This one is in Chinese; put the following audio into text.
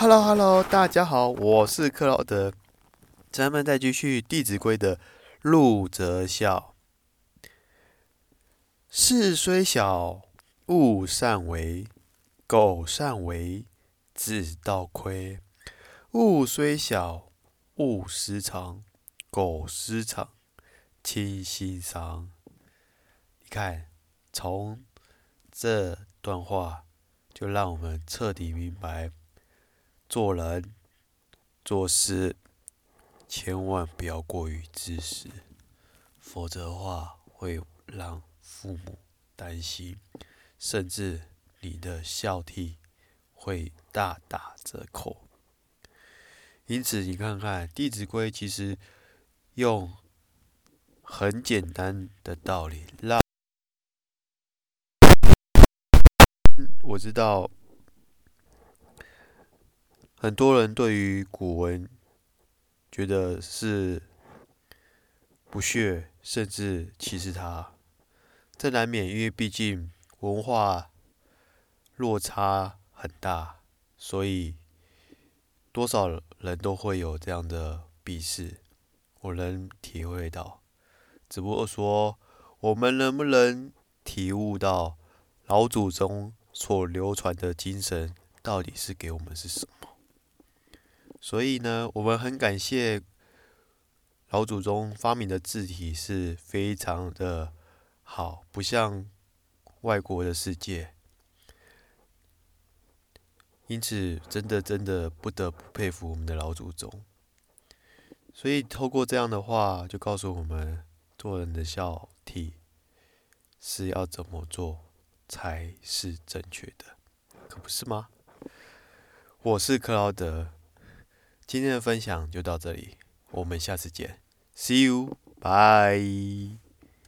Hello Hello，大家好，我是克劳德。咱们再继续《弟子规》的“入则孝”。事虽小，勿擅为；苟擅为，子道亏。物虽小，勿私藏；苟私藏，亲心伤。你看，从这段话就让我们彻底明白。做人做事，千万不要过于自私，否则的话会让父母担心，甚至你的孝悌会大打折扣。因此，你看看《弟子规》，其实用很简单的道理，让我知道。很多人对于古文觉得是不屑，甚至歧视它，这难免，因为毕竟文化落差很大，所以多少人都会有这样的鄙视，我能体会到。只不过说，我们能不能体悟到老祖宗所流传的精神，到底是给我们是什么？所以呢，我们很感谢老祖宗发明的字体是非常的好，不像外国的世界。因此，真的真的不得不佩服我们的老祖宗。所以，透过这样的话，就告诉我们做人的孝悌是要怎么做才是正确的，可不是吗？我是克劳德。今天的分享就到这里，我们下次见，See you，bye。